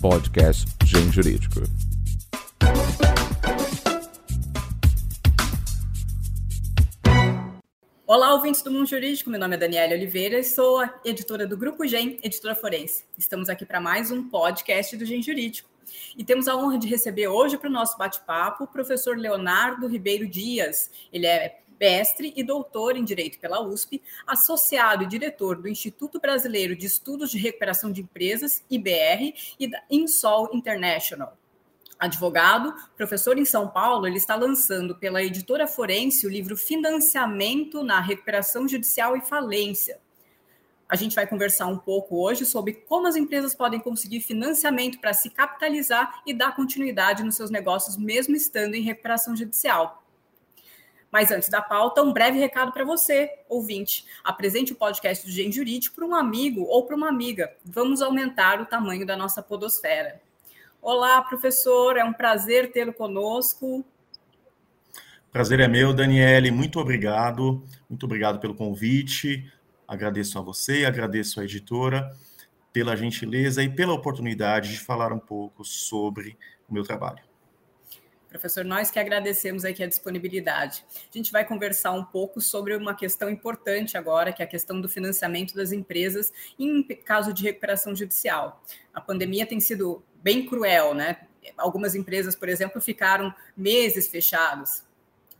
podcast Gen Jurídico. Olá, ouvintes do Mundo Jurídico. Meu nome é Daniela Oliveira e sou a editora do Grupo Gen, editora forense. Estamos aqui para mais um podcast do Gen Jurídico. E temos a honra de receber hoje para o nosso bate-papo o professor Leonardo Ribeiro Dias. Ele é mestre e doutor em Direito pela USP, associado e diretor do Instituto Brasileiro de Estudos de Recuperação de Empresas, IBR, e da Insol International. Advogado, professor em São Paulo, ele está lançando pela editora Forense o livro Financiamento na Recuperação Judicial e Falência. A gente vai conversar um pouco hoje sobre como as empresas podem conseguir financiamento para se capitalizar e dar continuidade nos seus negócios, mesmo estando em recuperação judicial. Mas antes da pauta, um breve recado para você, ouvinte. Apresente o podcast do Gen Jurídico para um amigo ou para uma amiga. Vamos aumentar o tamanho da nossa podosfera. Olá, professor, é um prazer tê-lo conosco. Prazer é meu, Daniele. Muito obrigado. Muito obrigado pelo convite. Agradeço a você, agradeço à editora pela gentileza e pela oportunidade de falar um pouco sobre o meu trabalho. Professor, nós que agradecemos aqui a disponibilidade. A gente vai conversar um pouco sobre uma questão importante agora, que é a questão do financiamento das empresas em caso de recuperação judicial. A pandemia tem sido bem cruel, né? Algumas empresas, por exemplo, ficaram meses fechadas.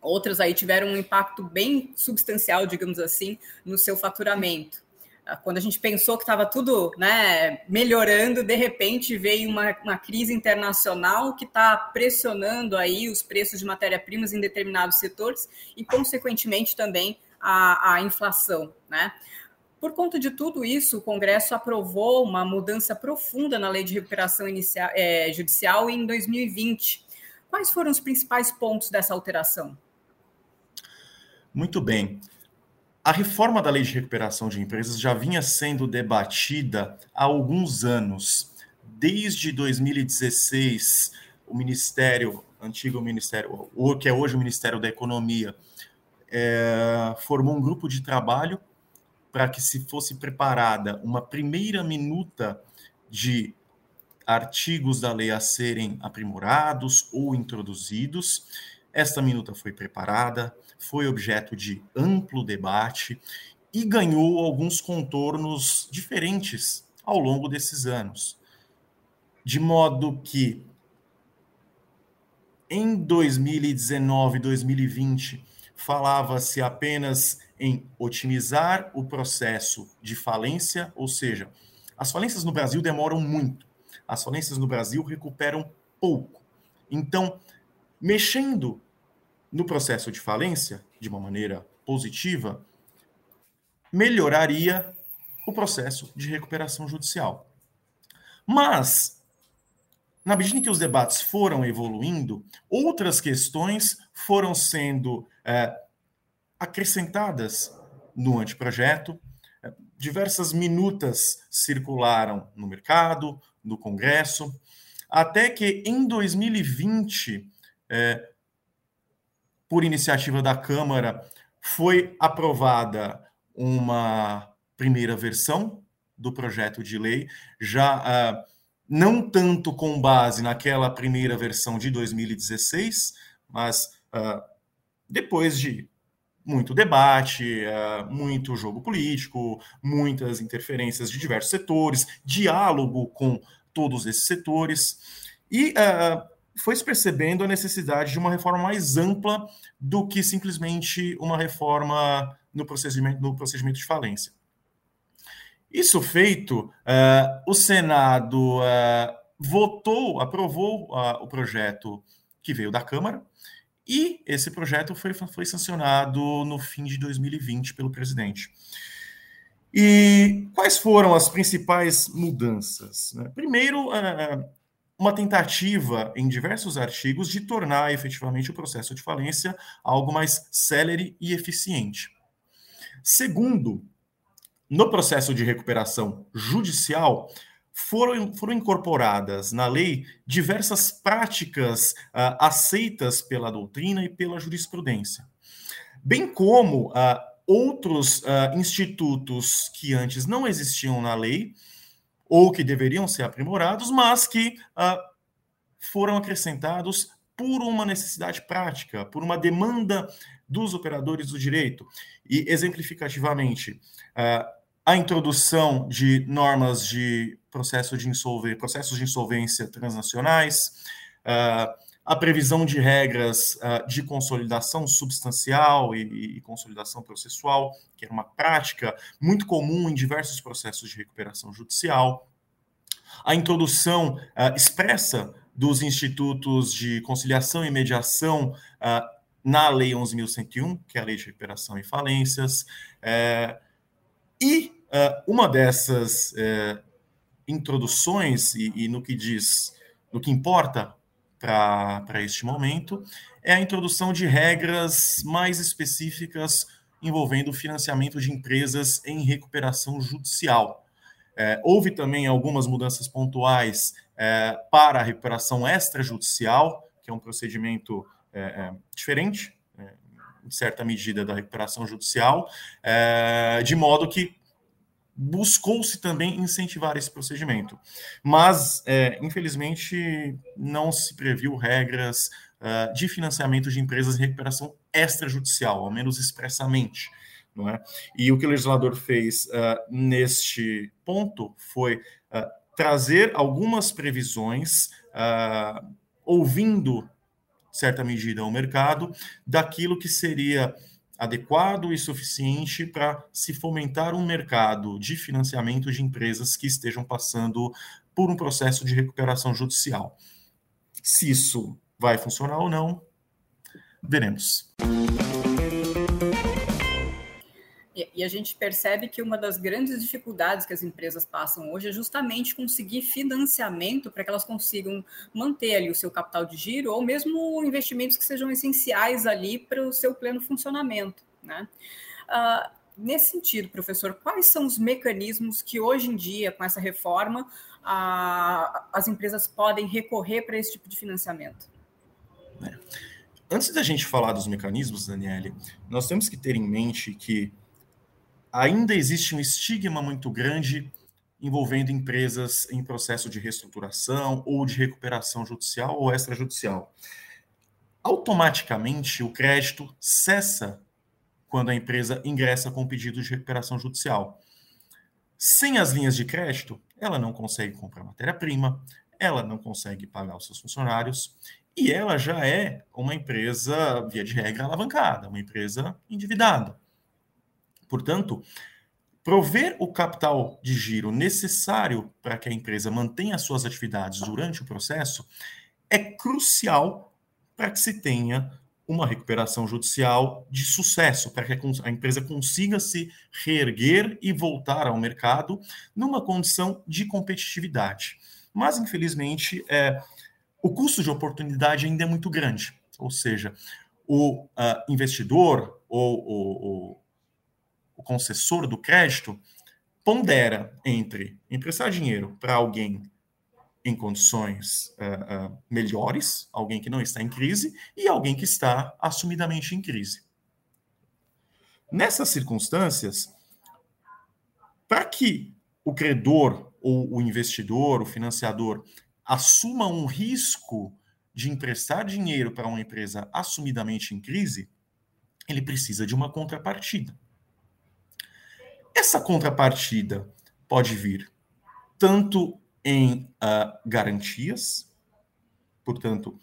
Outras aí tiveram um impacto bem substancial, digamos assim, no seu faturamento. Quando a gente pensou que estava tudo né, melhorando, de repente veio uma, uma crise internacional que está pressionando aí os preços de matéria-primas em determinados setores e, consequentemente, também a, a inflação. Né? Por conta de tudo isso, o Congresso aprovou uma mudança profunda na lei de recuperação inicial, é, judicial em 2020. Quais foram os principais pontos dessa alteração? Muito bem. A reforma da lei de recuperação de empresas já vinha sendo debatida há alguns anos. Desde 2016, o Ministério, antigo Ministério, o que é hoje o Ministério da Economia, é, formou um grupo de trabalho para que se fosse preparada uma primeira minuta de artigos da lei a serem aprimorados ou introduzidos. Esta minuta foi preparada, foi objeto de amplo debate e ganhou alguns contornos diferentes ao longo desses anos. De modo que em 2019 2020 falava-se apenas em otimizar o processo de falência, ou seja, as falências no Brasil demoram muito. As falências no Brasil recuperam pouco. Então, mexendo no processo de falência, de uma maneira positiva, melhoraria o processo de recuperação judicial. Mas, na medida em que os debates foram evoluindo, outras questões foram sendo é, acrescentadas no anteprojeto. É, diversas minutas circularam no mercado, no Congresso, até que em 2020 é, por iniciativa da Câmara, foi aprovada uma primeira versão do projeto de lei, já uh, não tanto com base naquela primeira versão de 2016, mas uh, depois de muito debate, uh, muito jogo político, muitas interferências de diversos setores, diálogo com todos esses setores, e uh, foi se percebendo a necessidade de uma reforma mais ampla do que simplesmente uma reforma no procedimento, no procedimento de falência. Isso feito, uh, o Senado uh, votou, aprovou uh, o projeto que veio da Câmara, e esse projeto foi, foi sancionado no fim de 2020 pelo presidente. E quais foram as principais mudanças? Né? Primeiro, uma tentativa em diversos artigos de tornar efetivamente o processo de falência algo mais célere e eficiente. Segundo, no processo de recuperação judicial, foram, foram incorporadas na lei diversas práticas uh, aceitas pela doutrina e pela jurisprudência, bem como uh, outros uh, institutos que antes não existiam na lei ou que deveriam ser aprimorados, mas que uh, foram acrescentados por uma necessidade prática, por uma demanda dos operadores do direito. E, exemplificativamente, uh, a introdução de normas de processo de insolvência, processos de insolvência transnacionais, uh, a previsão de regras uh, de consolidação substancial e, e, consolidação processual, que era uma prática muito comum em diversos processos de recuperação judicial, a introdução uh, expressa dos institutos de conciliação e mediação uh, na Lei 11.101, que é a Lei de Recuperação e Falências, é, e uma dessas é, introduções, e, e no que diz, no que importa para este momento é a introdução de regras mais específicas envolvendo o financiamento de empresas em recuperação judicial. É, houve também algumas mudanças pontuais é, para a recuperação extrajudicial, que é um procedimento é, é diferente, é, em certa medida, da recuperação judicial, é, de modo que buscou-se também incentivar esse procedimento. Mas, é, infelizmente, não se previu regras uh, de financiamento de empresas em recuperação extrajudicial, ao menos expressamente. Não é? E o que o legislador fez uh, neste ponto foi uh, trazer algumas previsões, ouvindo certa medida ao mercado, daquilo que seria adequado e suficiente para se fomentar um mercado de financiamento de empresas que estejam passando por um processo de recuperação judicial. Se isso vai funcionar ou não, veremos. E a gente percebe que uma das grandes dificuldades que as empresas passam hoje é justamente conseguir financiamento para que elas consigam manter ali o seu capital de giro ou mesmo investimentos que sejam essenciais ali para o seu pleno funcionamento. Né? Uh, nesse sentido, professor, quais são os mecanismos que hoje em dia, com essa reforma, as empresas podem recorrer para esse tipo de financiamento? É. Antes da gente falar dos mecanismos, Daniele, nós temos que ter em mente que ainda existe um estigma muito grande envolvendo empresas em processo de reestruturação ou de recuperação judicial ou extrajudicial. Automaticamente, o crédito cessa quando a empresa ingressa com pedido de recuperação judicial. Sem as linhas de crédito, ela não consegue comprar matéria-prima, ela não consegue pagar os seus funcionários e ela já é uma empresa, via de regra, alavancada, uma empresa endividada. Portanto, prover o capital de giro necessário para que a empresa mantenha suas atividades durante o processo é crucial para que se tenha uma recuperação judicial de sucesso, para que a empresa consiga se reerguer e voltar ao mercado numa condição de competitividade. Mas, infelizmente, é, o custo de oportunidade ainda é muito grande. Ou seja, o uh, investidor ou o, o concessor do crédito pondera entre emprestar dinheiro para alguém em condições uh, uh, melhores, alguém que não está em crise, e alguém que está assumidamente em crise. Nessas circunstâncias, para que o credor ou o investidor, o financiador, assuma um risco de emprestar dinheiro para uma empresa assumidamente em crise, ele precisa de uma contrapartida. Essa contrapartida pode vir tanto em uh, garantias, portanto,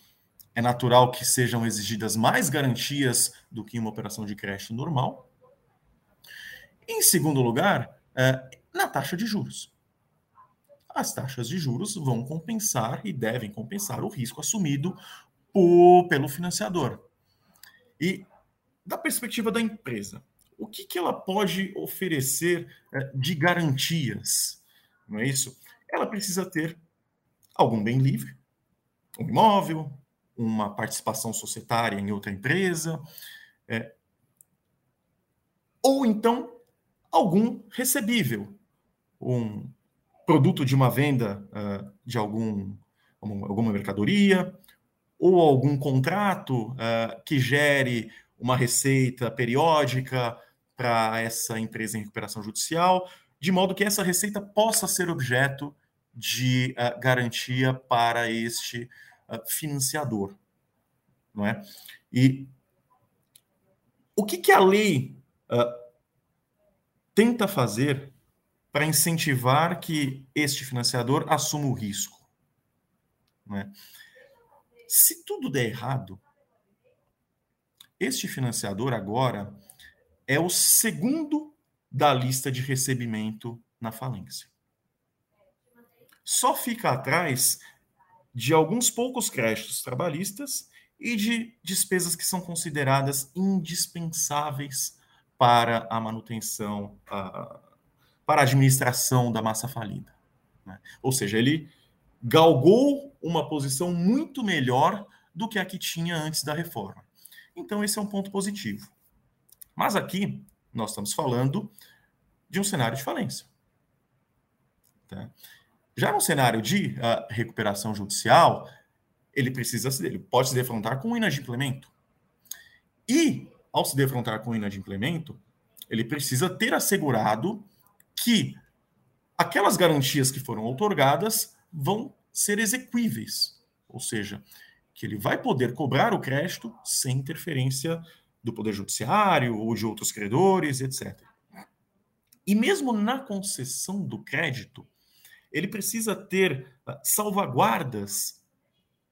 é natural que sejam exigidas mais garantias do que uma operação de crédito normal. Em segundo lugar, uh, na taxa de juros. As taxas de juros vão compensar e devem compensar o risco assumido por, pelo financiador. E da perspectiva da empresa, o que, que ela pode oferecer eh, de garantias? Não é isso? Ela precisa ter algum bem livre, um imóvel, uma participação societária em outra empresa, é, ou então algum recebível, um produto de uma venda uh, de algum, alguma mercadoria, ou algum contrato uh, que gere uma receita periódica para essa empresa em recuperação judicial, de modo que essa receita possa ser objeto de uh, garantia para este uh, financiador, não é? E o que, que a lei uh, tenta fazer para incentivar que este financiador assuma o risco? Não é? Se tudo der errado, este financiador agora é o segundo da lista de recebimento na falência. Só fica atrás de alguns poucos créditos trabalhistas e de despesas que são consideradas indispensáveis para a manutenção, para a administração da massa falida. Né? Ou seja, ele galgou uma posição muito melhor do que a que tinha antes da reforma. Então, esse é um ponto positivo. Mas aqui, nós estamos falando de um cenário de falência. Tá? Já no cenário de uh, recuperação judicial, ele precisa ele pode se defrontar com o inadimplemento. E, ao se defrontar com o inadimplemento, ele precisa ter assegurado que aquelas garantias que foram otorgadas vão ser exequíveis, ou seja, que ele vai poder cobrar o crédito sem interferência do Poder Judiciário ou de outros credores, etc. E mesmo na concessão do crédito, ele precisa ter uh, salvaguardas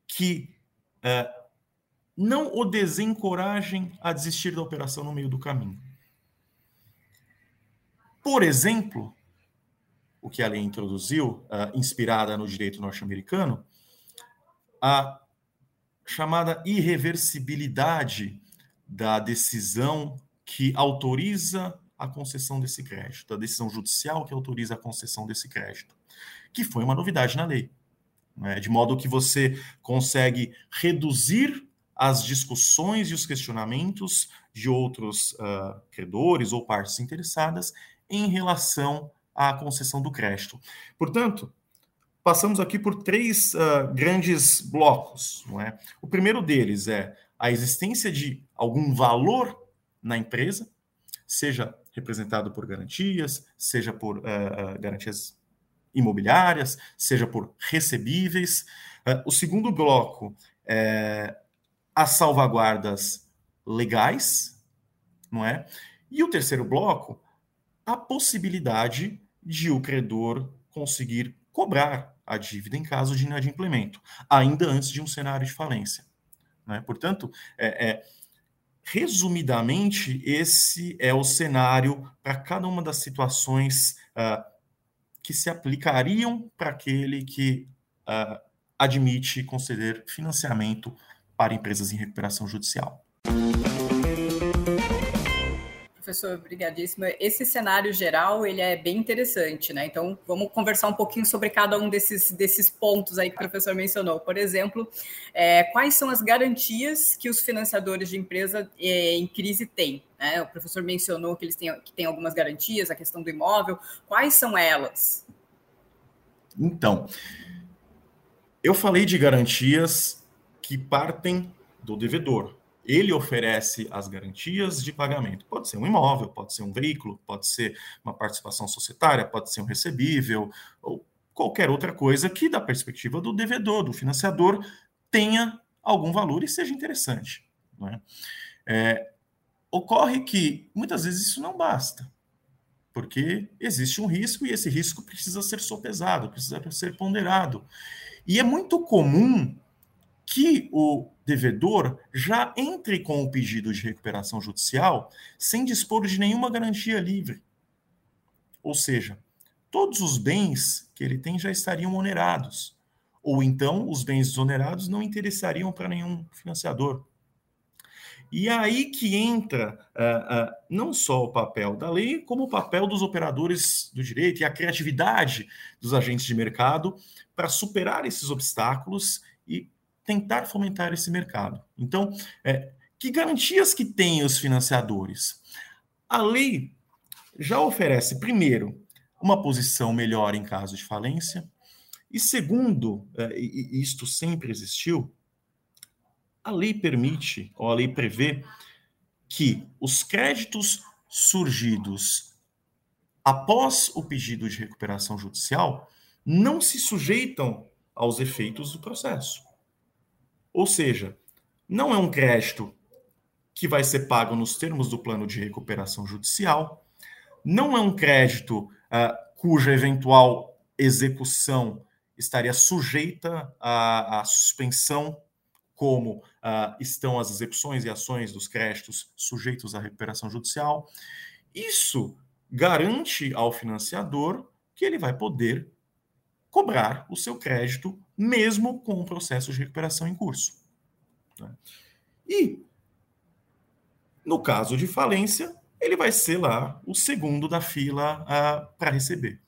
que uh, não o desencorajem a desistir da operação no meio do caminho. Por exemplo, o que a lei introduziu, uh, inspirada no direito norte-americano, a chamada irreversibilidade da decisão que autoriza a concessão desse crédito, da decisão judicial que autoriza a concessão desse crédito, que foi uma novidade na lei. Né? De modo que você consegue reduzir as discussões e os questionamentos de outros uh, credores ou partes interessadas em relação à concessão do crédito. Portanto, passamos aqui por três uh, grandes blocos. Não é? O primeiro deles é a existência de algum valor na empresa, seja representado por garantias, seja por uh, garantias imobiliárias, seja por recebíveis. Uh, o segundo bloco é as salvaguardas legais, não é? E o terceiro bloco, a possibilidade de o credor conseguir cobrar a dívida em caso de inadimplemento, ainda antes de um cenário de falência. Né? Portanto, é, é Resumidamente, esse é o cenário para cada uma das situações uh, que se aplicariam para aquele que uh, admite conceder financiamento para empresas em recuperação judicial professor, obrigadíssimo. Esse cenário geral, ele é bem interessante, né? Então, vamos conversar um pouquinho sobre cada um desses, desses pontos aí que o professor mencionou. Por exemplo, é, quais são as garantias que os financiadores de empresa é, em crise têm? Né? O professor mencionou que eles têm, que têm algumas garantias, a questão do imóvel. Quais são elas? Então, eu falei de garantias que partem do devedor, ele oferece as garantias de pagamento. Pode ser um imóvel, pode ser um veículo, pode ser uma participação societária, pode ser um recebível, ou qualquer outra coisa que, da perspectiva do devedor, do financiador, tenha algum valor e seja interessante. É? É, ocorre que muitas vezes isso não basta, porque existe um risco e esse risco precisa ser sopesado, precisa ser ponderado. E é muito comum que o devedor já entre com o pedido de recuperação judicial sem dispor de nenhuma garantia livre. Ou seja, todos os bens que ele tem já estariam onerados. Ou então os bens desonerados não interessariam para nenhum financiador. E é aí que entra uh, uh, não só o papel da lei, como o papel dos operadores do direito e a criatividade dos agentes de mercado para superar esses obstáculos tentar fomentar esse mercado. Então, é, que garantias que têm os financiadores? A lei já oferece, primeiro, uma posição melhor em caso de falência, e segundo, é, e isto sempre existiu, a lei permite, ou a lei prevê, que os créditos surgidos após o pedido de recuperação judicial não se sujeitam aos efeitos do processo. Ou seja, não é um crédito que vai ser pago nos termos do plano de recuperação judicial, não é um crédito uh, cuja eventual execução estaria sujeita à, à suspensão, como uh, estão as execuções e ações dos créditos sujeitos à recuperação judicial. Isso garante ao financiador que ele vai poder cobrar o seu crédito, mesmo com o processo de recuperação em curso. Né? E, no caso de falência, ele vai ser lá o segundo da fila para receber.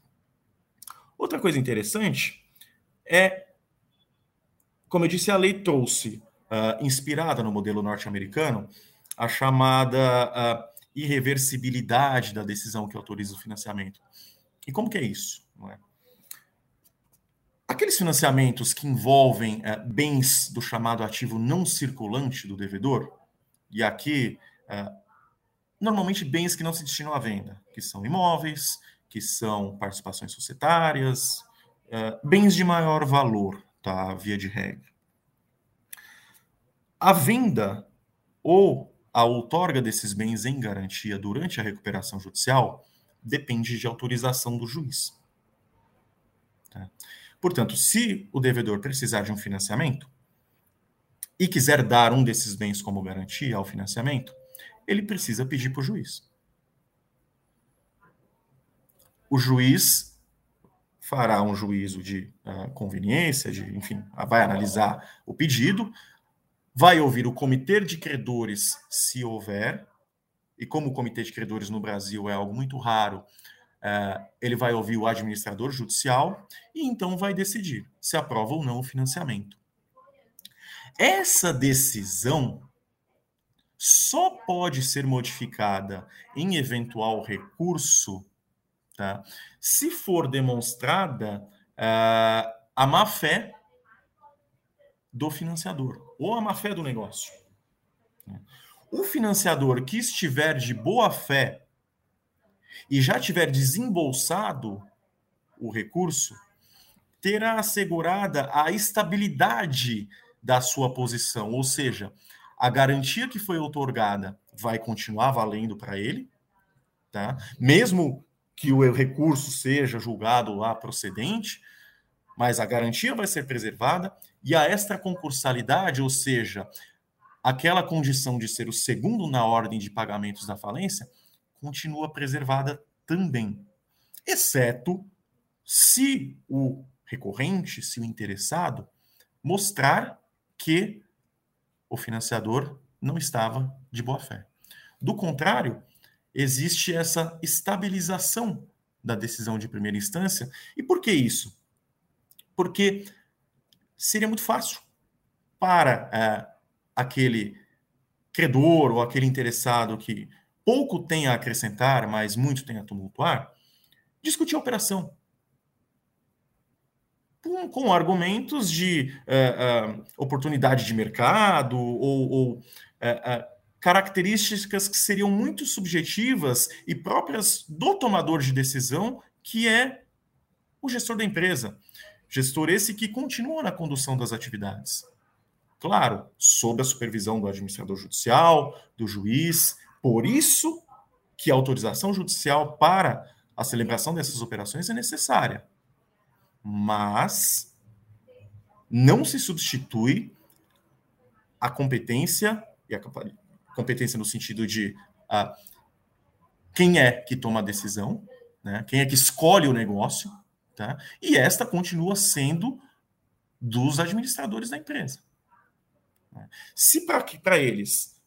Outra coisa interessante é, como eu disse, a lei trouxe, uh, inspirada no modelo norte-americano, a chamada uh, irreversibilidade da decisão que autoriza o financiamento. E como que é isso? É? Aqueles financiamentos que envolvem uh, bens do chamado ativo não circulante do devedor, e aqui, uh, normalmente bens que não se destinam à venda, que são imóveis, que são participações societárias, uh, bens de maior valor, tá? Via de regra. A venda ou a outorga desses bens em garantia durante a recuperação judicial depende de autorização do juiz. Tá? Portanto, se o devedor precisar de um financiamento e quiser dar um desses bens como garantia ao financiamento, ele precisa pedir para o juiz. O juiz fará um juízo de uh, conveniência, de, enfim, vai analisar o pedido, vai ouvir o comitê de credores, se houver, e como o comitê de credores no Brasil é algo muito raro, Uh, ele vai ouvir o administrador judicial e então vai decidir se aprova ou não o financiamento. Essa decisão só pode ser modificada em eventual recurso tá? se for demonstrada uh, a má fé do financiador ou a má fé do negócio. O financiador que estiver de boa fé e já tiver desembolsado o recurso, terá assegurada a estabilidade da sua posição, ou seja, a garantia que foi otorgada vai continuar valendo para ele, tá? Mesmo que o recurso seja julgado lá procedente, mas a garantia vai ser preservada e a extraconscursalidade, ou seja, aquela condição de ser o segundo na ordem de pagamentos da falência, continua preservada também, exceto se o recorrente, se o interessado, mostrar que o financiador não estava de boa fé. Do contrário, existe essa estabilização da decisão de primeira instância. E por que isso? Porque seria muito fácil para é, aquele credor ou aquele interessado que pouco tem a acrescentar, mas muito tem a tumultuar, discutir a operação. Com, com argumentos de uh, uh, oportunidade de mercado ou, ou uh, características que seriam muito subjetivas e próprias do tomador de decisão, que é o gestor da empresa. Gestor esse que continua na condução das atividades. Claro, sob a supervisão do administrador judicial, do juiz, por isso que a autorização judicial para a celebração dessas operações é necessária. Mas não se substitui a competência e a competência no sentido de uh, quem é que toma a decisão, né? quem é que escolhe o negócio, tá? e esta continua sendo dos administradores da empresa. Se para eles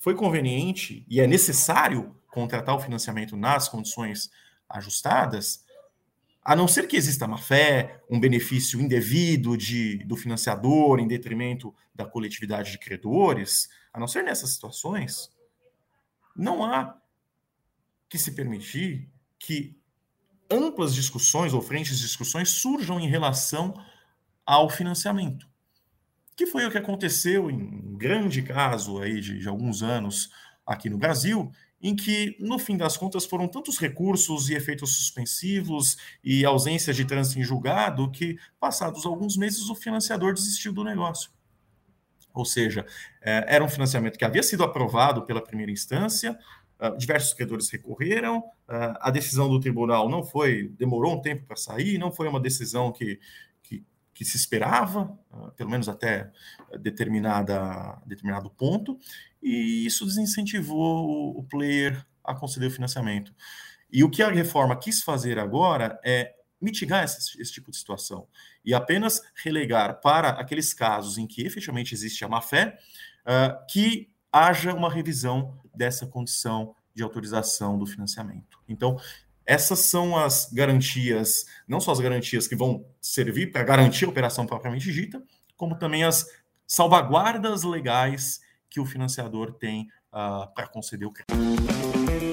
foi conveniente e é necessário contratar o financiamento nas condições ajustadas, a não ser que exista má fé, um benefício indevido de, do financiador em detrimento da coletividade de credores, a não ser nessas situações, não há que se permitir que amplas discussões ou frentes de discussões surjam em relação ao financiamento que foi o que aconteceu em um grande caso aí de, de alguns anos aqui no Brasil, em que, no fim das contas, foram tantos recursos e efeitos suspensivos e ausência de trânsito em julgado que, passados alguns meses, o financiador desistiu do negócio. Ou seja, é, era um financiamento que havia sido aprovado pela primeira instância, ah, diversos credores recorreram, ah, a decisão do tribunal não foi, demorou um tempo para sair, não foi uma decisão que, que, se esperava, ah, pelo menos até determinada, determinado ponto, e isso desincentivou o player a conceder o financiamento. E o que a reforma quis fazer agora é mitigar esse, esse, tipo de situação e apenas relegar para aqueles casos em que efetivamente existe a má-fé uh, que haja uma revisão dessa condição de autorização do financiamento. Então, essas são as garantias, não só as garantias que vão servir para garantir a operação propriamente dita, como também as salvaguardas legais que o financiador tem uh, para conceder o crédito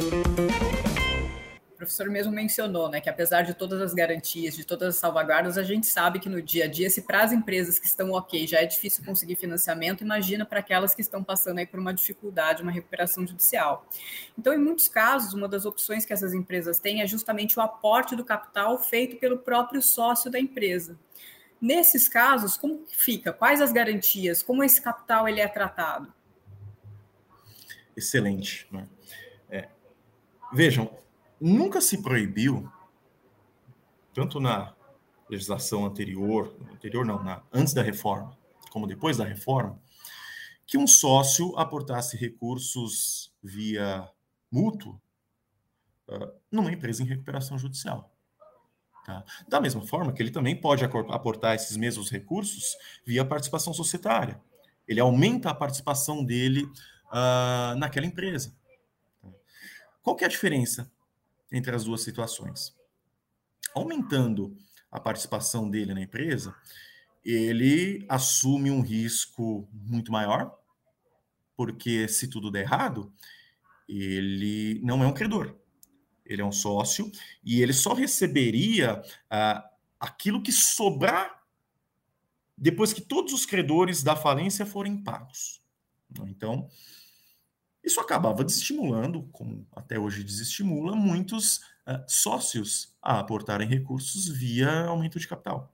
professor mesmo mencionou, né, que apesar de todas as garantias, de todas as salvaguardas, a gente sabe que no dia a dia, se para as empresas que estão ok já é difícil conseguir financiamento, imagina para aquelas que estão passando aí por uma dificuldade, uma recuperação judicial. Então, em muitos casos, uma das opções que essas empresas têm é justamente o aporte do capital feito pelo próprio sócio da empresa. Nesses casos, como fica? Quais as garantias? Como esse capital ele é tratado? Excelente. Né? É. Vejam, nunca se proibiu, tanto na legislação anterior, anterior não, na, antes da reforma, como depois da reforma, que um sócio aportasse recursos via mútuo uh, numa empresa em recuperação judicial. Tá? Da mesma forma que ele também pode aportar esses mesmos recursos via participação societária. Ele aumenta a participação dele uh, naquela empresa. Qual que é a diferença entre as duas situações. Aumentando a participação dele na empresa, ele assume um risco muito maior, porque se tudo der errado, ele não é um credor, ele é um sócio e ele só receberia ah, aquilo que sobrar depois que todos os credores da falência forem pagos. Então, isso acabava desestimulando, como até hoje desestimula, muitos uh, sócios a aportarem recursos via aumento de capital.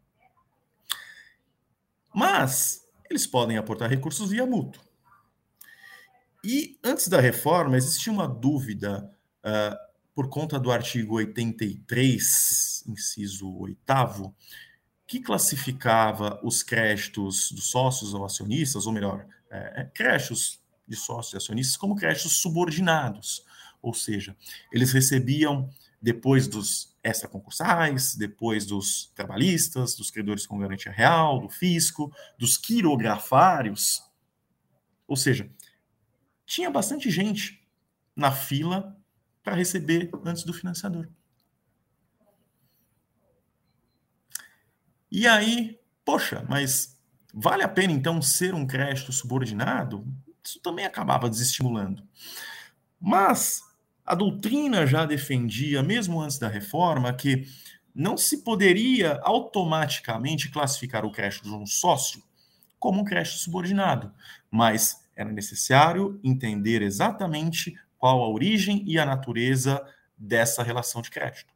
Mas eles podem aportar recursos via mútuo. E antes da reforma, existia uma dúvida uh, por conta do artigo 83, inciso 8, que classificava os créditos dos sócios ou acionistas, ou melhor, é, créditos de sócios e acionistas como créditos subordinados, ou seja, eles recebiam depois dos extraconcursais, depois dos trabalhistas, dos credores com garantia real, do fisco, dos quirografários, ou seja, tinha bastante gente na fila para receber antes do financiador. E aí, poxa, mas vale a pena então ser um crédito subordinado? Isso também acabava desestimulando. Mas a doutrina já defendia, mesmo antes da reforma, que não se poderia automaticamente classificar o crédito de um sócio como um crédito subordinado, mas era necessário entender exatamente qual a origem e a natureza dessa relação de crédito.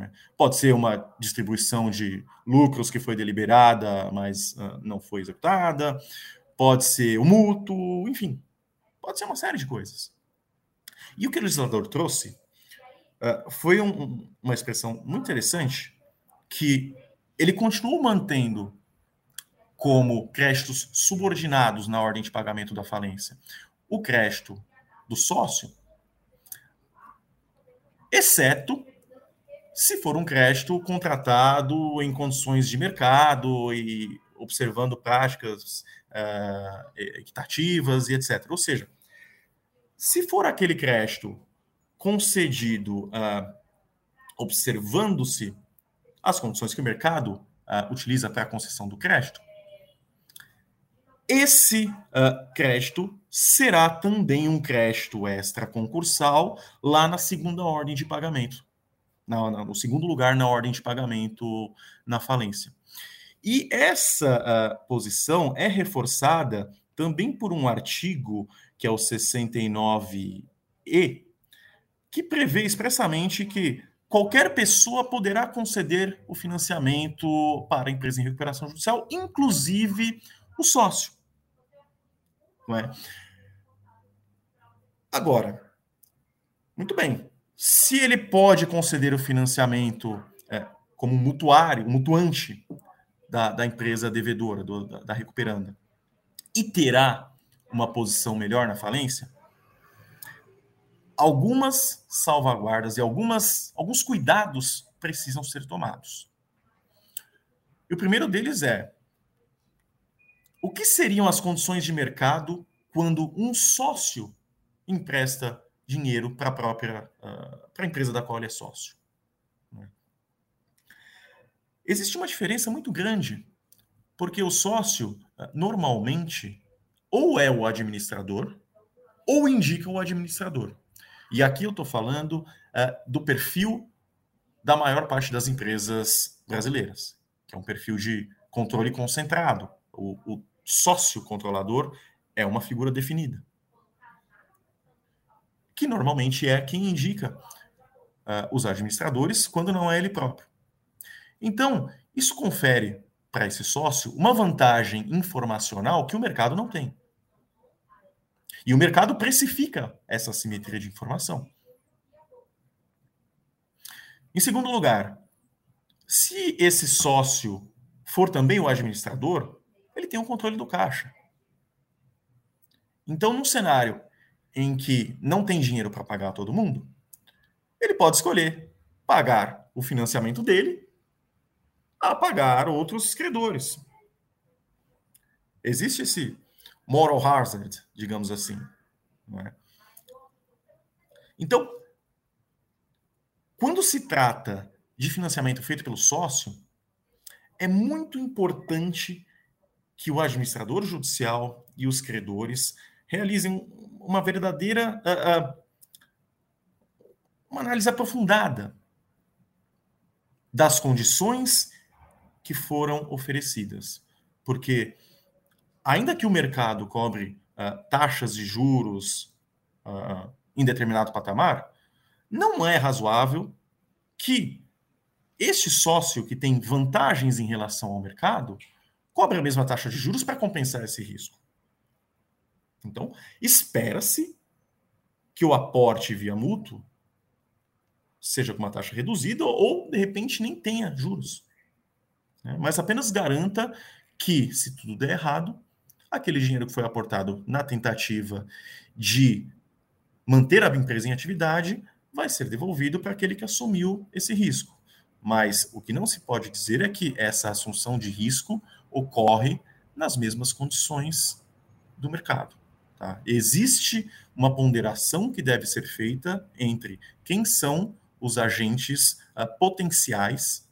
É? Pode ser uma distribuição de lucros que foi deliberada, mas uh, não foi executada, pode ser o mútuo, enfim, pode ser uma série de coisas. E o que o legislador trouxe uh, foi um, uma expressão muito interessante que ele continuou mantendo como créditos subordinados na ordem de pagamento da falência o crédito do sócio, exceto se for um crédito contratado em condições de mercado e observando práticas uh, equitativas e etc. Ou seja, se for aquele crédito concedido uh, observando-se as condições que o mercado uh, utiliza para a concessão do crédito, esse uh, crédito será também um crédito extra concursal lá na segunda ordem de pagamento, na, na, no segundo lugar na ordem de pagamento na falência. E essa uh, posição é reforçada também por um artigo, que é o 69 e que prevê expressamente que qualquer pessoa poderá conceder o financiamento para a empresa em recuperação judicial, inclusive o sócio. Não é? Agora, muito bem. Se ele pode conceder o financiamento é, como mutuário, mutuante da, da empresa devedora, do, da, da recuperanda, e terá uma posição melhor na falência, algumas salvaguardas e algumas, alguns cuidados precisam ser tomados. E o primeiro deles é: o que seriam as condições de mercado quando um sócio empresta dinheiro para a própria uh, para a empresa da qual ele é sócio? Existe uma diferença muito grande, porque o sócio, uh, normalmente, ou é o administrador, ou indica o administrador. E aqui eu estou falando uh, do perfil da maior parte das empresas brasileiras, que é um perfil de controle concentrado. O, o sócio controlador é uma figura definida, que normalmente é quem indica uh, os administradores, quando não é ele próprio. Então, isso confere para esse sócio uma vantagem informacional que o mercado não tem. E o mercado precifica essa simetria de informação. Em segundo lugar, se esse sócio for também o administrador, ele tem o controle do caixa. Então, num cenário em que não tem dinheiro para pagar todo mundo, ele pode escolher pagar o financiamento dele a pagar outros credores. Existe esse moral hazard, digamos assim. É? Então, quando se trata de financiamento feito pelo sócio, é muito importante que o administrador judicial e os credores realizem uma verdadeira uh, uh, uma análise aprofundada das condições que foram oferecidas, porque ainda que o mercado cobre uh, taxas de juros uh, em determinado patamar, não é razoável que este sócio que tem vantagens em relação ao mercado cobre a mesma taxa de juros para compensar esse risco. Então, espera-se que o aporte via mútuo seja com uma taxa reduzida ou, de repente, nem tenha juros. Né? Mas apenas garanta que, se tudo der errado, aquele dinheiro que foi aportado na tentativa de manter a empresa em atividade vai ser devolvido para aquele que assumiu esse risco. Mas o que não se pode dizer é que essa assunção de risco ocorre nas mesmas condições do mercado. Tá? Existe uma ponderação que deve ser feita entre quem são os agentes uh, potenciais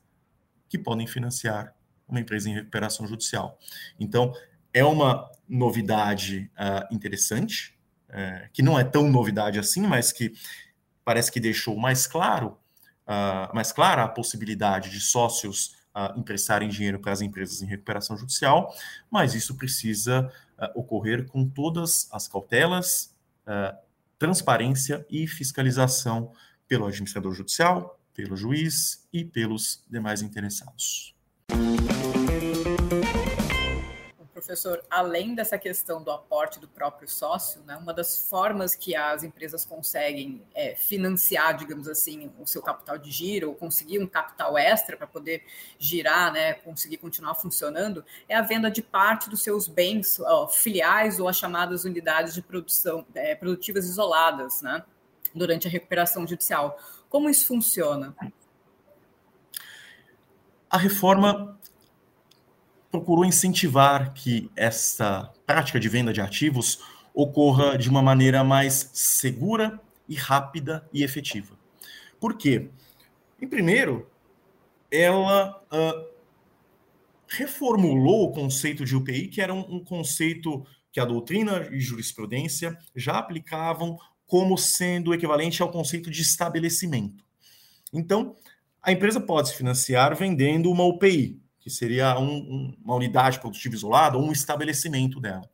que podem financiar uma empresa em recuperação judicial. Então, é uma novidade uh, interessante, uh, que não é tão novidade assim, mas que parece que deixou mais claro, uh, mais clara a possibilidade de sócios emprestarem dinheiro para as empresas em recuperação judicial, mas isso precisa ocorrer com todas as cautelas, transparência e fiscalização pelo administrador judicial, pelo juiz e pelos demais interessados professor, além dessa questão do aporte do próprio sócio, né, uma das formas que as empresas conseguem é, financiar, digamos assim, o seu capital de giro, ou conseguir um capital extra para poder girar, né, conseguir continuar funcionando, é a venda de parte dos seus bens ó, filiais ou as chamadas unidades de produção é, produtivas isoladas, né, durante a recuperação judicial. Como isso funciona? A reforma procurou incentivar que essa prática de venda de ativos ocorra de uma maneira mais segura e rápida e efetiva. Por quê? Em primeiro, ela uh, reformulou o conceito de UPI, que era um, um conceito que a doutrina e jurisprudência já aplicavam como sendo equivalente ao conceito de estabelecimento. Então, a empresa pode se financiar vendendo uma UPI, que seria um, um, uma unidade produtiva isolada ou um estabelecimento dela.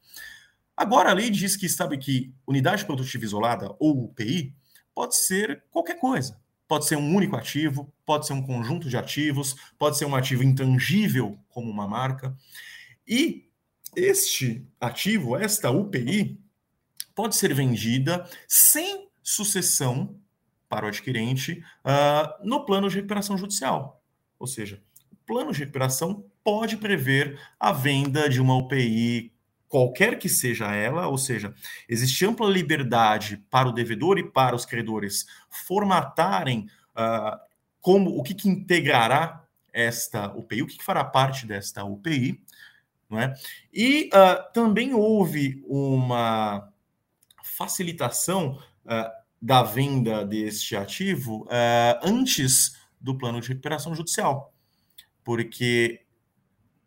Agora, a lei diz que sabe que unidade produtiva isolada, ou UPI, pode ser qualquer coisa. Pode ser um único ativo, pode ser um conjunto de ativos, pode ser um ativo intangível, como uma marca. E este ativo, esta UPI, pode ser vendida sem sucessão para o adquirente uh, no plano de recuperação judicial. Ou seja, o plano de recuperação pode prever a venda de uma UPI qualquer que seja ela, ou seja, existe ampla liberdade para o devedor e para os credores formatarem uh, como o que, que, integrará esta UPI, o que, que, fará parte desta UPI, não é? E uh, também houve uma facilitação uh, da venda deste ativo antes do plano de recuperação judicial, porque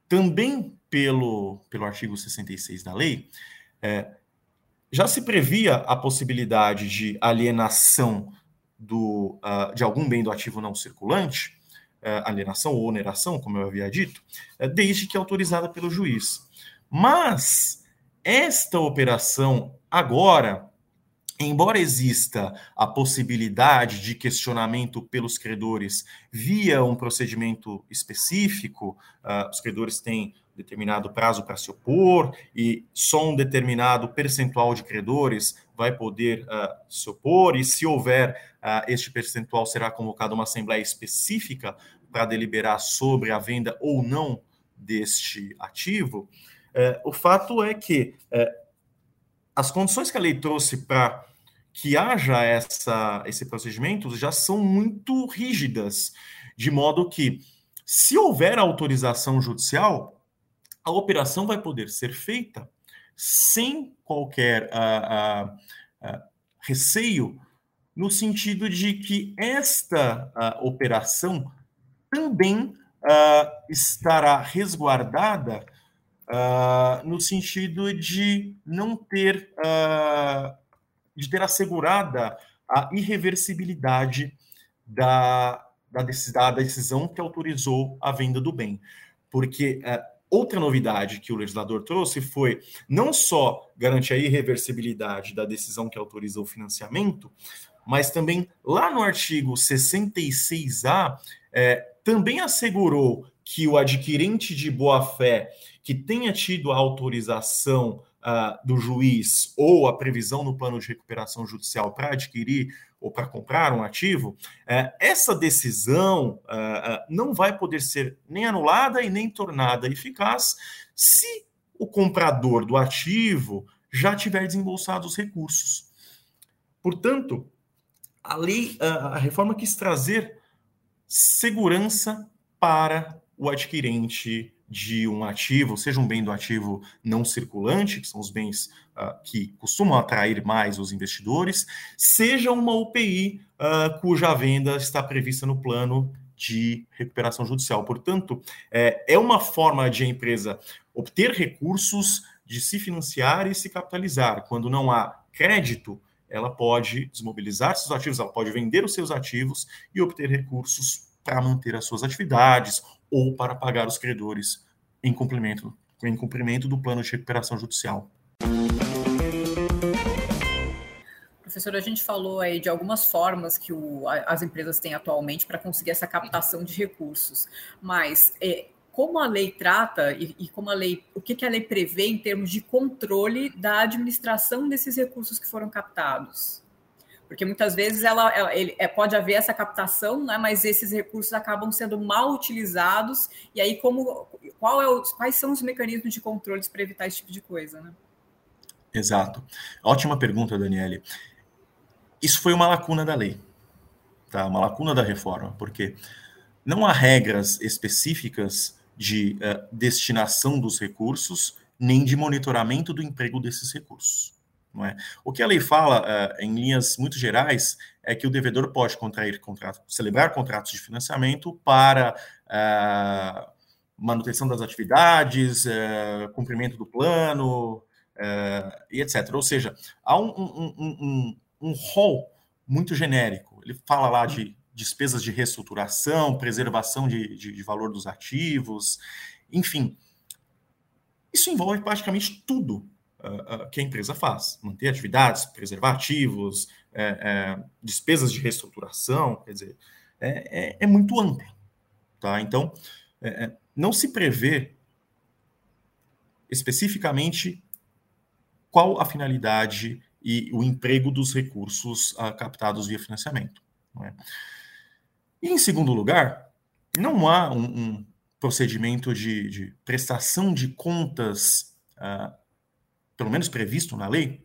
também pelo, pelo artigo 66 da lei, é, já se previa a possibilidade de alienação do, uh, de algum bem do ativo não circulante, uh, alienação ou oneração, como eu havia dito, uh, desde que autorizada pelo juiz. Mas esta operação agora embora exista a possibilidade de questionamento pelos credores via um procedimento específico, uh, os credores têm determinado prazo para se opor e só um determinado percentual de credores vai poder uh, se opor, e se houver uh, este percentual, será convocada uma assembleia específica para deliberar sobre a venda ou não deste ativo. Uh, o fato é que eh, as condições que a lei trouxe para que haja essa, esse procedimento já são muito rígidas, de modo que, se houver autorização judicial, a operação vai poder ser feita sem qualquer uh, receio, no sentido de que esta operação também estará resguardada no sentido de não ter de ter assegurada a irreversibilidade da, da, decisão que autorizou a venda do bem. Porque é, outra novidade que o legislador trouxe foi não só garantir a irreversibilidade da decisão que autoriza o financiamento, mas também lá no artigo 66A, é, também assegurou que o adquirente de boa-fé que tenha tido a autorização uh, do juiz ou a previsão no plano de recuperação judicial para adquirir ou para comprar um ativo, uh, essa decisão uh, não vai poder ser nem anulada e nem tornada eficaz se o comprador do ativo já tiver desembolsado os recursos. Portanto, a lei, a reforma quis trazer segurança para o adquirente de um ativo, seja um bem do ativo não circulante, que são os bens uh, que costumam atrair mais os investidores, seja uma UPI uh, ah, cuja venda está prevista no plano de recuperação judicial. Portanto, é, é uma forma de a empresa obter recursos, de se financiar e se capitalizar. Quando não há crédito, ela pode desmobilizar seus ativos, ela pode vender os seus ativos e obter recursos para manter as suas atividades ou para pagar os credores em cumprimento, em cumprimento do plano de recuperação judicial. Professor, a gente falou aí de algumas formas que o, as empresas têm atualmente para conseguir essa captação de recursos, mas é, como a lei trata e, e, como a lei, o que, que a lei prevê em termos de controle da administração desses recursos que foram captados? Porque muitas vezes ela, ela ele, é, pode haver essa captação, né, mas esses recursos acabam sendo mal utilizados. E aí, como, qual é o, quais são os mecanismos de controle para evitar esse tipo de coisa? Né? Exato. Ótima pergunta, Daniele. Isso foi uma lacuna da lei, tá? uma lacuna da reforma, porque não há regras específicas de uh, destinação dos recursos, nem de monitoramento do emprego desses recursos. Não é? O que a lei fala, uh, em linhas muito gerais, é que o devedor pode contrair contrato, celebrar contratos de financiamento para uh, manutenção das atividades, uh, cumprimento do plano e etc. Ou seja, há um, um, um, um, rol muito genérico. Ele fala lá de despesas de reestruturação, preservação de, de, de valor dos ativos, enfim. Isso envolve praticamente tudo uh, que a empresa faz. Manter atividades, preservar ativos, é, é, despesas de reestruturação, quer dizer, é, é, é muito amplo. Tá? Então, é, é, não se prevê especificamente qual a finalidade e o emprego dos recursos uh, captados via financiamento. É? E, em segundo lugar, não há um, um procedimento de, de, prestação de contas, uh, pelo menos previsto na lei,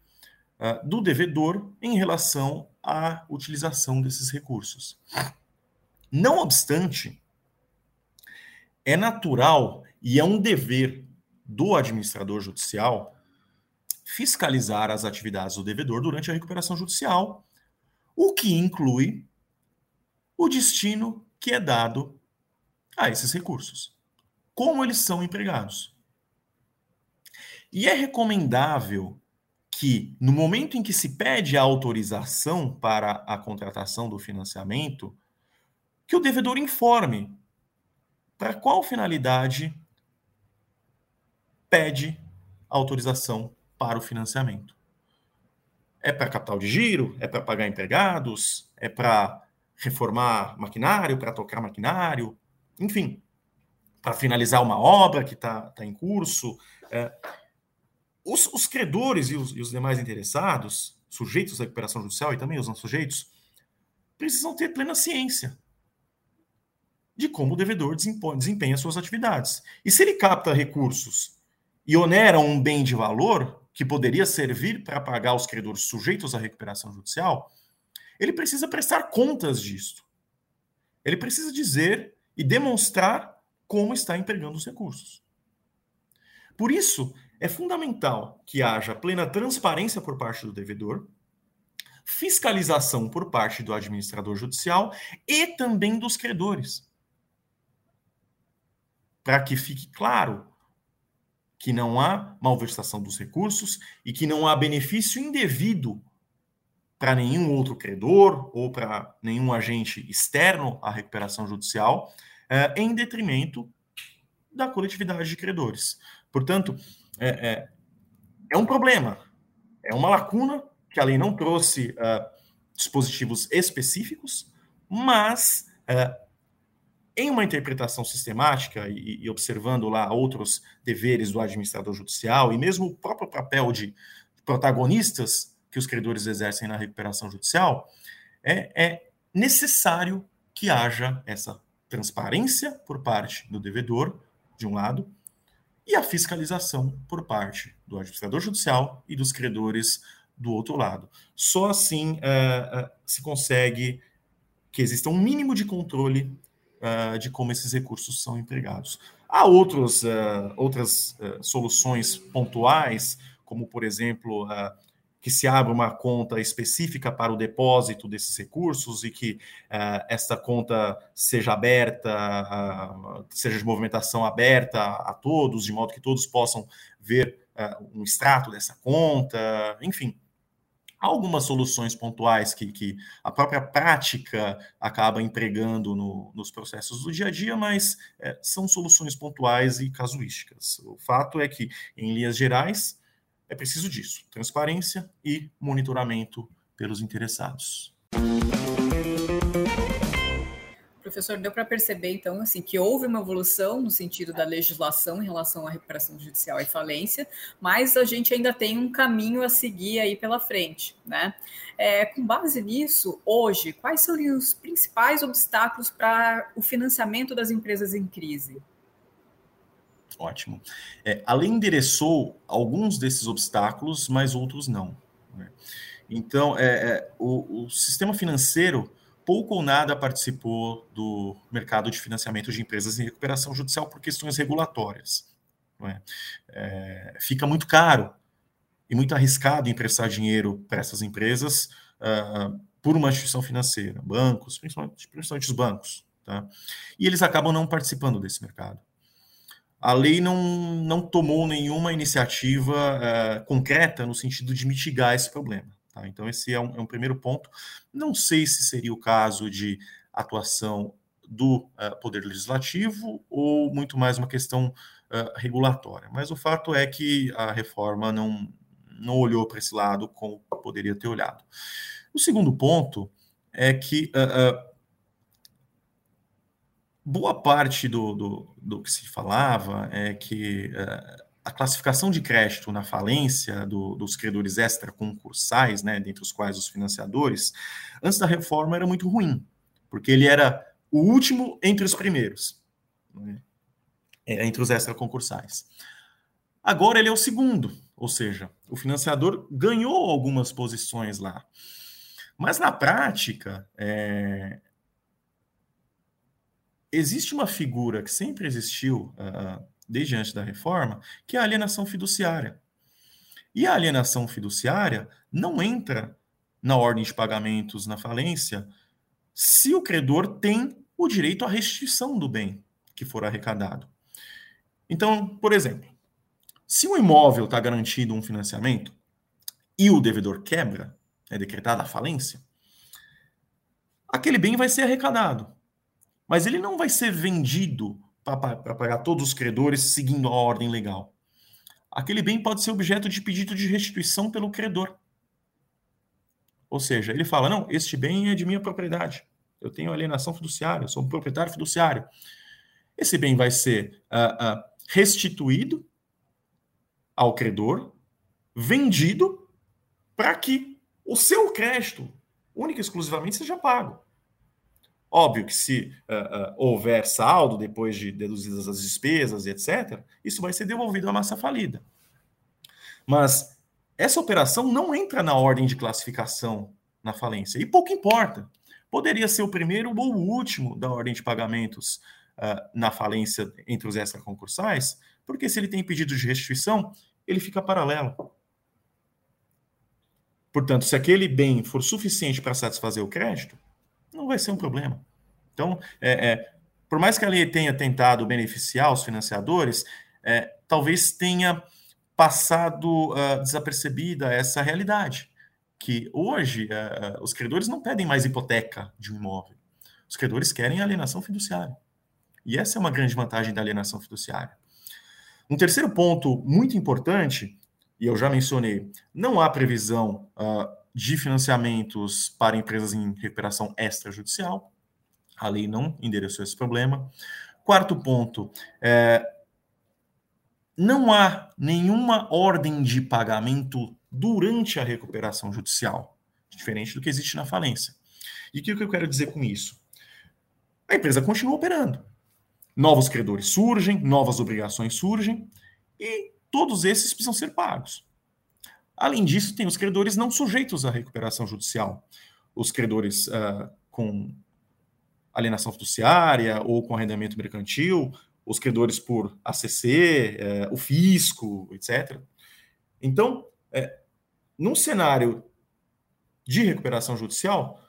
uh, do devedor em relação à utilização desses recursos. Não obstante, é natural e é um dever do administrador judicial fiscalizar as atividades do devedor durante a recuperação judicial, o que inclui o destino que é dado a esses recursos, como eles são empregados. E é recomendável que, no momento em que se pede a autorização para a contratação do financiamento, que o devedor informe para qual finalidade pede autorização para o financiamento. É para capital de giro? É para pagar empregados? É para reformar maquinário, para tocar maquinário? Enfim, para finalizar uma obra que está tá em curso. É, os, os, credores e os, e os demais interessados, sujeitos à recuperação judicial e também os não sujeitos, precisam ter plena ciência de como o devedor desempenha suas atividades. E se ele capta recursos e onera um bem de valor que poderia servir para pagar os credores sujeitos à recuperação judicial, ele precisa prestar contas disto. Ele precisa dizer e demonstrar como está empregando os recursos. Por isso, é fundamental que haja plena transparência por parte do devedor, fiscalização por parte do administrador judicial e também dos credores para que fique claro que não há malversação dos recursos e que não há benefício indevido para nenhum outro credor ou para nenhum agente externo à recuperação judicial, é, em detrimento da coletividade de credores. Portanto, é, é, é, um problema, é uma lacuna que a lei não trouxe uh, dispositivos específicos, mas uh, em uma interpretação sistemática e, e, observando lá outros deveres do administrador judicial e mesmo o próprio papel de protagonistas que os credores exercem na recuperação judicial, é, é necessário que haja essa transparência por parte do devedor, de um lado, e a fiscalização por parte do administrador judicial e dos credores do outro lado. Só assim uh, uh, se consegue que exista um mínimo de controle uh, de como esses recursos são empregados. Há outros, outras soluções pontuais, como, por exemplo, que se abra uma conta específica para o depósito desses recursos e que essa conta seja aberta, seja de movimentação aberta a todos, de modo que todos possam ver um extrato dessa conta, enfim algumas soluções pontuais que, que a própria prática acaba empregando no, nos processos do dia a dia, mas são soluções pontuais e casuísticas. O fato é que, em linhas gerais, é preciso disso: transparência e monitoramento pelos interessados. Professor, deu para perceber, então, assim, que houve uma evolução no sentido da legislação em relação à recuperação judicial e falência, mas a gente ainda tem um caminho a seguir aí pela frente, né? É, com base nisso, hoje, quais seriam os principais obstáculos para o financiamento das empresas em crise? Ótimo. É, a lei endereçou alguns desses obstáculos, mas outros não. Né? Então, é, é o, o sistema financeiro pouco ou nada participou do mercado de financiamento de empresas em recuperação judicial por questões regulatórias. É? É, fica muito caro e muito arriscado emprestar dinheiro para essas empresas uh, por uma instituição financeira, bancos, principalmente, principalmente os bancos. Tá? E eles acabam não participando desse mercado. A lei não, não tomou nenhuma iniciativa uh, concreta no sentido de mitigar esse problema. Tá? Então, esse é um, é um, primeiro ponto. Não sei se seria o caso de atuação do uh, Poder Legislativo ou muito mais uma questão uh, regulatória, mas o fato é que a reforma não, não olhou para esse lado como poderia ter olhado. O segundo ponto é que boa parte do, do, do, que se falava é que uh, a classificação de crédito na falência do, dos credores extraconcursais, né, dentre os quais os financiadores, antes da reforma era muito ruim, porque ele era o último entre os primeiros, né, entre os extraconcursais. Agora ele é o segundo, ou seja, o financiador ganhou algumas posições lá. Mas na prática, é... existe uma figura que sempre existiu uh, desde antes da reforma, que é a alienação fiduciária. E a alienação fiduciária não entra na ordem de pagamentos na falência se o credor tem o direito à restituição do bem que for arrecadado. Então, por exemplo, se um imóvel está garantido um financiamento e o devedor quebra, é decretada a falência, aquele bem vai ser arrecadado. Mas ele não vai ser vendido para pagar todos os credores seguindo a ordem legal. Aquele bem pode ser objeto de pedido de restituição pelo credor. Ou seja, ele fala: não, este bem é de minha propriedade. Eu tenho alienação fiduciária, eu sou um proprietário fiduciário. Esse bem vai ser uh, uh, restituído ao credor, vendido, para que o seu crédito, única e exclusivamente, seja pago. Óbvio que se uh, uh, houver saldo depois de deduzidas as despesas e etc., isso vai ser devolvido à massa falida. Mas essa operação não entra na ordem de classificação na falência, e pouco importa. Poderia ser o primeiro ou o último da ordem de pagamentos uh, na falência entre os extraconcursais, porque se ele tem pedido de restituição, ele fica paralelo. Portanto, se aquele bem for suficiente para satisfazer o crédito, não vai ser um problema. Então, é, é, por mais que a lei tenha tentado beneficiar os financiadores, é, talvez tenha passado uh, desapercebida essa realidade, que hoje uh, os credores não pedem mais hipoteca de um imóvel, os credores querem alienação fiduciária. E essa é uma grande vantagem da alienação fiduciária. Um terceiro ponto muito importante, e eu já mencionei, não há previsão uh, de financiamentos para empresas em recuperação extrajudicial. A lei não endereçou esse problema. Quarto ponto, é, não há nenhuma ordem de pagamento durante a recuperação judicial, diferente do que existe na falência. E o que eu quero dizer com isso? A empresa continua operando. Novos credores surgem, novas obrigações surgem, e todos esses precisam ser pagos. Além disso, tem os credores não sujeitos à recuperação judicial. Os credores uh, com alienação fiduciária ou com arrendamento mercantil, os credores por ACC, eh, o fisco, etc. Então, é, num cenário de recuperação judicial,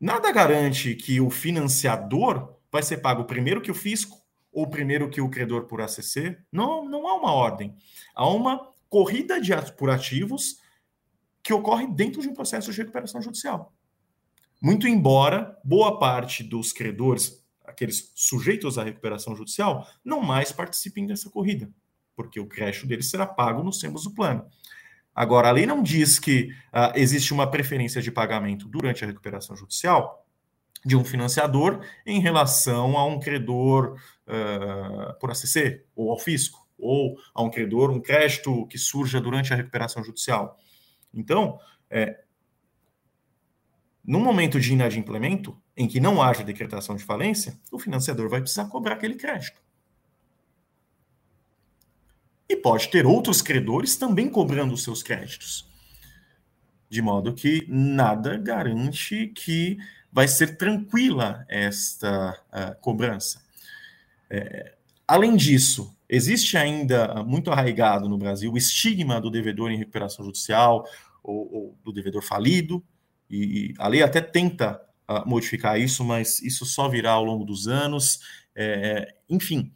nada garante que o financiador vai ser pago primeiro que o fisco ou primeiro que o credor por ACC. Não, não há uma ordem. Há uma corrida de por ativos que ocorre dentro de um processo de recuperação judicial. Muito embora boa parte dos credores, aqueles sujeitos à recuperação judicial, não mais participem dessa corrida, porque o crédito deles será pago nos termos do plano. Agora, a lei não diz que uh, existe uma preferência de pagamento durante a recuperação judicial de um financiador em relação a um credor uh, por ACC ou ao fisco ou a um credor, um crédito que surja durante a recuperação judicial. Então, é, no momento de inadimplemento, em que não haja decretação de falência, o financiador vai precisar cobrar aquele crédito. E pode ter outros credores também cobrando os seus créditos. De modo que nada garante que vai ser tranquila esta uh, cobrança. É, além disso, Existe ainda muito arraigado no Brasil o estigma do devedor em recuperação judicial ou, ou do devedor falido, e, a lei até tenta uh, modificar isso, mas isso só virá ao longo dos anos. É, enfim,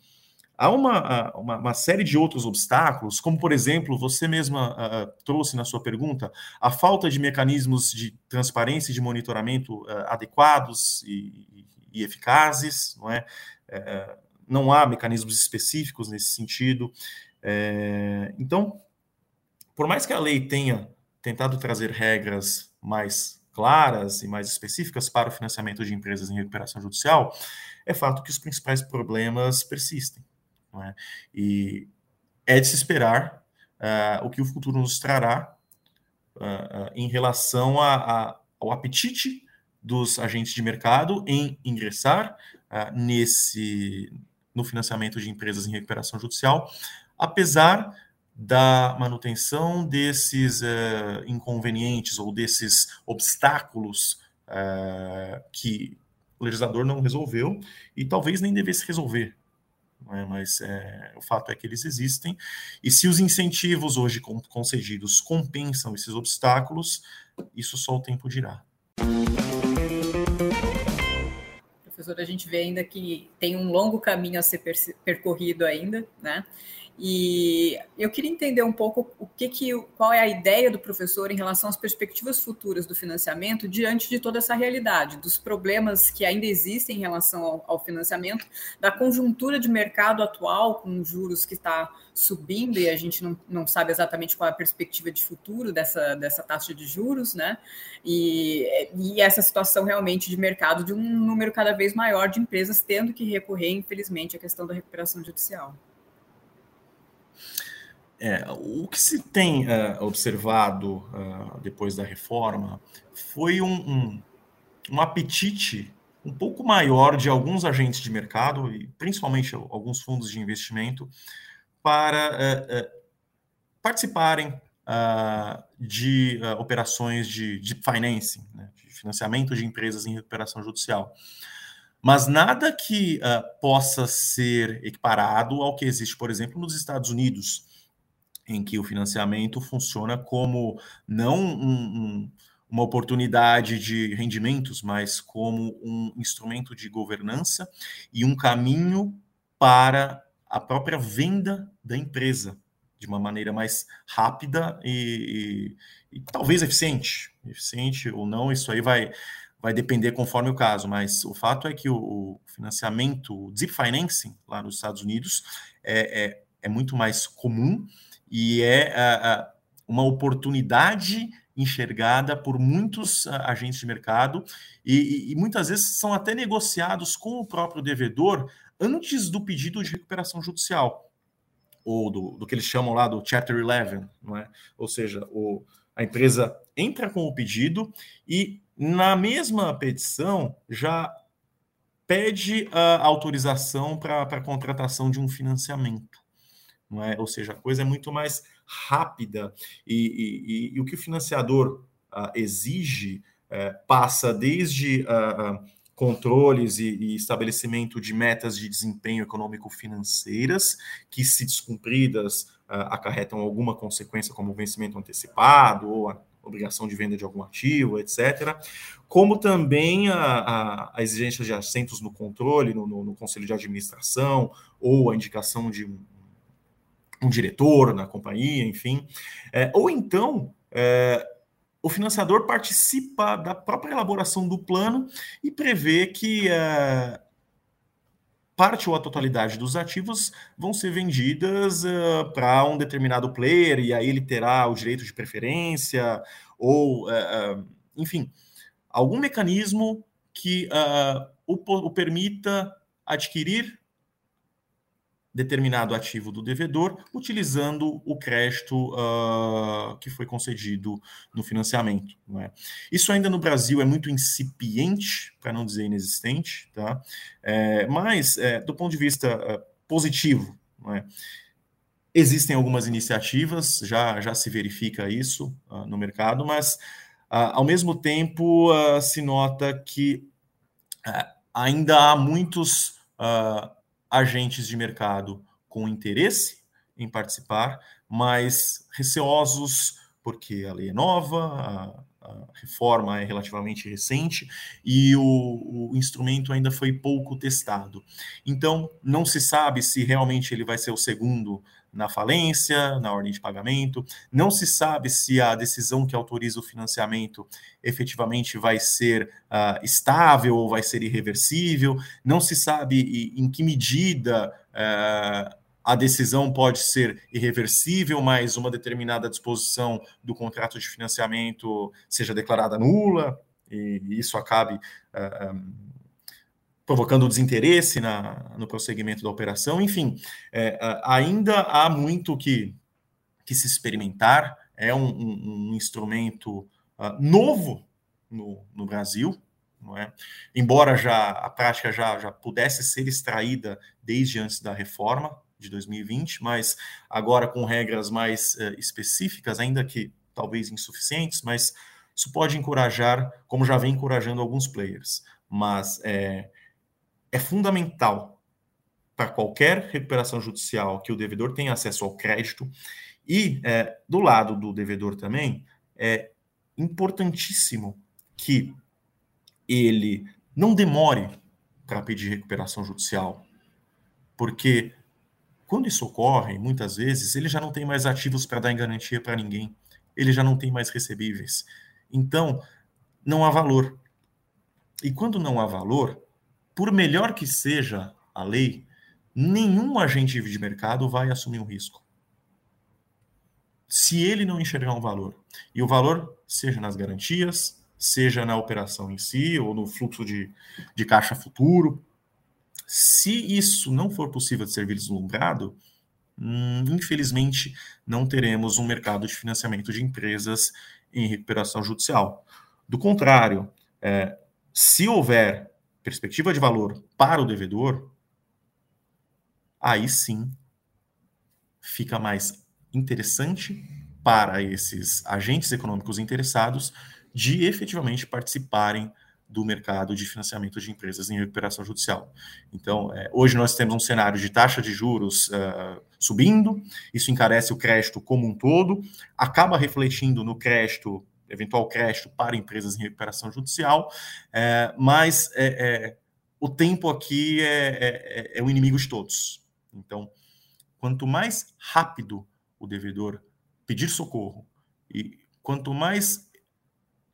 há uma, uma, uma, série de outros obstáculos, como, por exemplo, você mesma uh, trouxe na sua pergunta, a falta de mecanismos de transparência e de monitoramento uh, adequados e, e, e, eficazes, não é? é não há mecanismos específicos nesse sentido. É, então, por mais que a lei tenha tentado trazer regras mais claras e mais específicas para o financiamento de empresas em recuperação judicial, é fato que os principais problemas persistem. É? E é de se esperar uh, o que o futuro nos trará uh, uh, em relação a, a, ao apetite dos agentes de mercado em ingressar nesse no financiamento de empresas em recuperação judicial, apesar da manutenção desses uh, inconvenientes ou desses obstáculos uh, que o legislador não resolveu e talvez nem devesse resolver. É? Mas é, o fato é que eles existem, e se os incentivos hoje concedidos compensam esses obstáculos, isso só o tempo dirá. Professor, a gente vê ainda que tem um longo caminho a ser percorrido ainda, né? E eu queria entender um pouco o que, que qual é a ideia do professor em relação às perspectivas futuras do financiamento diante de toda essa realidade, dos problemas que ainda existem em relação ao, ao financiamento, da conjuntura de mercado atual, com juros que está subindo e a gente não, não sabe exatamente qual é a perspectiva de futuro dessa, dessa taxa de juros, né? E, e essa situação realmente de mercado de um número cada vez maior de empresas tendo que recorrer, infelizmente, à questão da recuperação judicial. É, o que se tem uh, observado uh, depois da reforma foi um, um, um, apetite um pouco maior de alguns agentes de mercado, e principalmente alguns fundos de investimento, para uh, participarem de operações de, de financing, né, de financiamento de empresas em recuperação judicial. Mas nada que possa ser equiparado ao que existe, por exemplo, nos Estados Unidos em que o financiamento funciona como não um, um, uma oportunidade de rendimentos, mas como um instrumento de governança e um caminho para a própria venda da empresa de uma maneira mais rápida e, e, e talvez eficiente. Eficiente ou não, isso aí vai, vai depender conforme o caso, mas o fato é que o, financiamento, o deep financing lá nos Estados Unidos é, é, é muito mais comum e é uma oportunidade enxergada por muitos uh, agentes de mercado e, e, muitas vezes são até negociados com o próprio devedor antes do pedido de recuperação judicial ou do, do que eles chamam lá do Chapter 11, não é? Ou seja, o, a empresa entra com o pedido e na mesma petição já pede a autorização para a contratação de um financiamento não é? Ou seja, a coisa é muito mais rápida e, e, e, e o que o financiador uh, exige uh, passa desde uh, controles e, estabelecimento de metas de desempenho econômico-financeiras que, se descumpridas, acarretam alguma consequência, como vencimento antecipado ou obrigação de venda de algum ativo, etc., como também a, a, a exigência de assentos no controle, no, no, no, conselho de administração, ou a indicação de um um diretor na companhia, enfim. É, ou então, é, o financiador participa da própria elaboração do plano e prevê que é, parte ou a totalidade dos ativos vão ser vendidas uh, para um determinado player e aí ele terá o direito de preferência ou, uh, uh, enfim, algum mecanismo que o, o permita adquirir determinado ativo do devedor, utilizando o crédito uh, que foi concedido no financiamento. É? Isso ainda no Brasil é muito incipiente, para não dizer inexistente, tá? É, mas, é, do ponto de vista uh, positivo, é? existem algumas iniciativas, já, já se verifica isso uh, no mercado, mas, ao mesmo tempo, se nota que ainda há muitos agentes de mercado com interesse em participar, mas receosos porque a lei é nova, a, a reforma é relativamente recente e o, o, instrumento ainda foi pouco testado. Então, não se sabe se realmente ele vai ser o segundo na falência, na ordem de pagamento. Não se sabe se a decisão que autoriza o financiamento efetivamente vai ser uh, estável ou vai ser irreversível. Não se sabe em que medida uh, a decisão pode ser irreversível, mas uma determinada disposição do contrato de financiamento seja declarada nula, e isso acabe uh, um, provocando desinteresse na, no prosseguimento da operação. Enfim, é, ainda há muito que, que se experimentar, é um, um, um instrumento uh, novo no, no Brasil, é? Embora já a prática já, já pudesse ser extraída desde antes da reforma de 2020, mas agora com regras mais uh, específicas, ainda que talvez insuficientes, mas isso pode encorajar, como já vem encorajando alguns players. Mas é, é fundamental para qualquer recuperação judicial que o devedor tenha acesso ao crédito e é, do lado do devedor também é importantíssimo que ele não demore para pedir recuperação judicial, porque quando isso ocorre, muitas vezes, ele já não tem mais ativos para dar em garantia para ninguém, ele já não tem mais recebíveis. Então, não há valor. E quando não há valor, por melhor que seja a lei, nenhum agente de mercado vai assumir um risco. Se ele não enxergar um valor, e o valor seja nas garantias, seja na operação em si ou no fluxo de, de caixa futuro. Se isso não for possível de ser vislumbrado, hum, infelizmente não teremos um mercado de financiamento de empresas em recuperação judicial. Do contrário, é, se houver perspectiva de valor para o devedor, aí sim fica mais interessante para esses agentes econômicos interessados de efetivamente participarem do mercado de financiamento de empresas em recuperação judicial. Então, é, hoje nós temos um cenário de taxa de juros uh, subindo, isso encarece o crédito como um todo, acaba refletindo no crédito, eventual crédito para empresas em recuperação judicial, é, mas é, é o tempo aqui é, é, é o inimigo de todos. Então, quanto mais rápido o devedor pedir socorro e quanto mais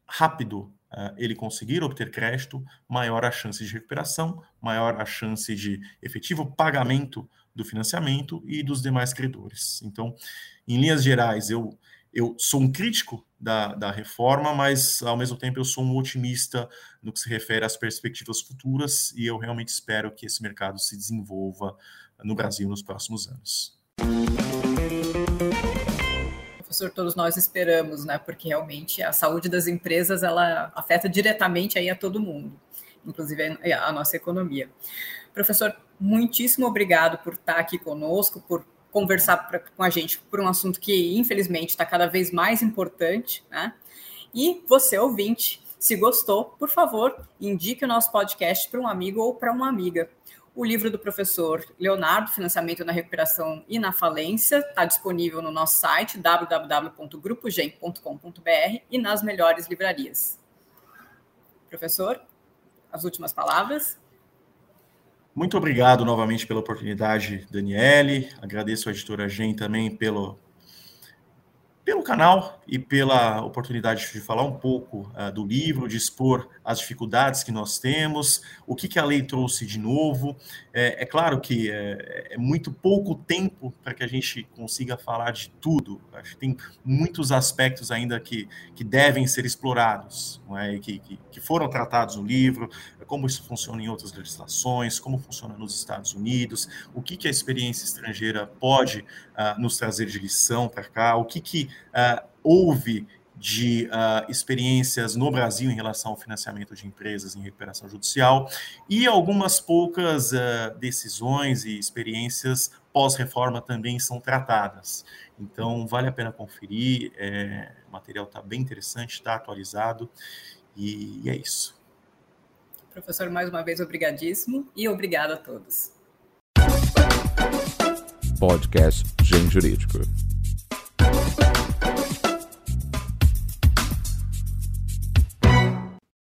rápido uh, ele conseguir obter crédito, maior a chance de recuperação, maior a chance de efetivo pagamento do financiamento e dos demais credores. Então, em linhas gerais, eu, eu sou um crítico da, da reforma, mas ao mesmo tempo eu sou um otimista no que se refere às perspectivas futuras e eu realmente espero que esse mercado se desenvolva no Brasil nos próximos anos professor, todos nós esperamos, né? Porque realmente a saúde das empresas ela afeta diretamente aí a todo mundo, inclusive a nossa economia. Professor, muitíssimo obrigado por estar aqui conosco, por conversar pra, com a gente por um assunto que infelizmente está cada vez mais importante, né? E você ouvinte, se gostou, por favor, indique o nosso podcast para um amigo ou para uma amiga. O livro do professor Leonardo, Financiamento na Recuperação e na Falência, está disponível no nosso site www.grupogem.com.br e nas melhores livrarias. Professor, as últimas palavras. Muito obrigado novamente pela oportunidade, Daniele. Agradeço à editora Gen também pelo, pelo canal e pela oportunidade de falar um pouco uh, do livro, de expor as dificuldades que nós temos, o que, que a lei trouxe de novo. É, é claro que é, é, muito pouco tempo para que a gente consiga falar de tudo. Acho que tem muitos aspectos ainda que, que devem ser explorados, não é? que, que, que foram tratados no livro, como isso funciona em outras legislações, como funciona nos Estados Unidos, o que, que a experiência estrangeira pode uh, nos trazer de lição para cá, o que, que uh, houve de uh, experiências no Brasil em relação ao financiamento de empresas em recuperação judicial e algumas poucas uh, decisões e experiências pós-reforma também são tratadas. Então, vale a pena conferir, é, o material está bem interessante, está atualizado e, e é isso. Professor, mais uma vez, obrigadíssimo e obrigado a todos. Podcast Gen Jurídico.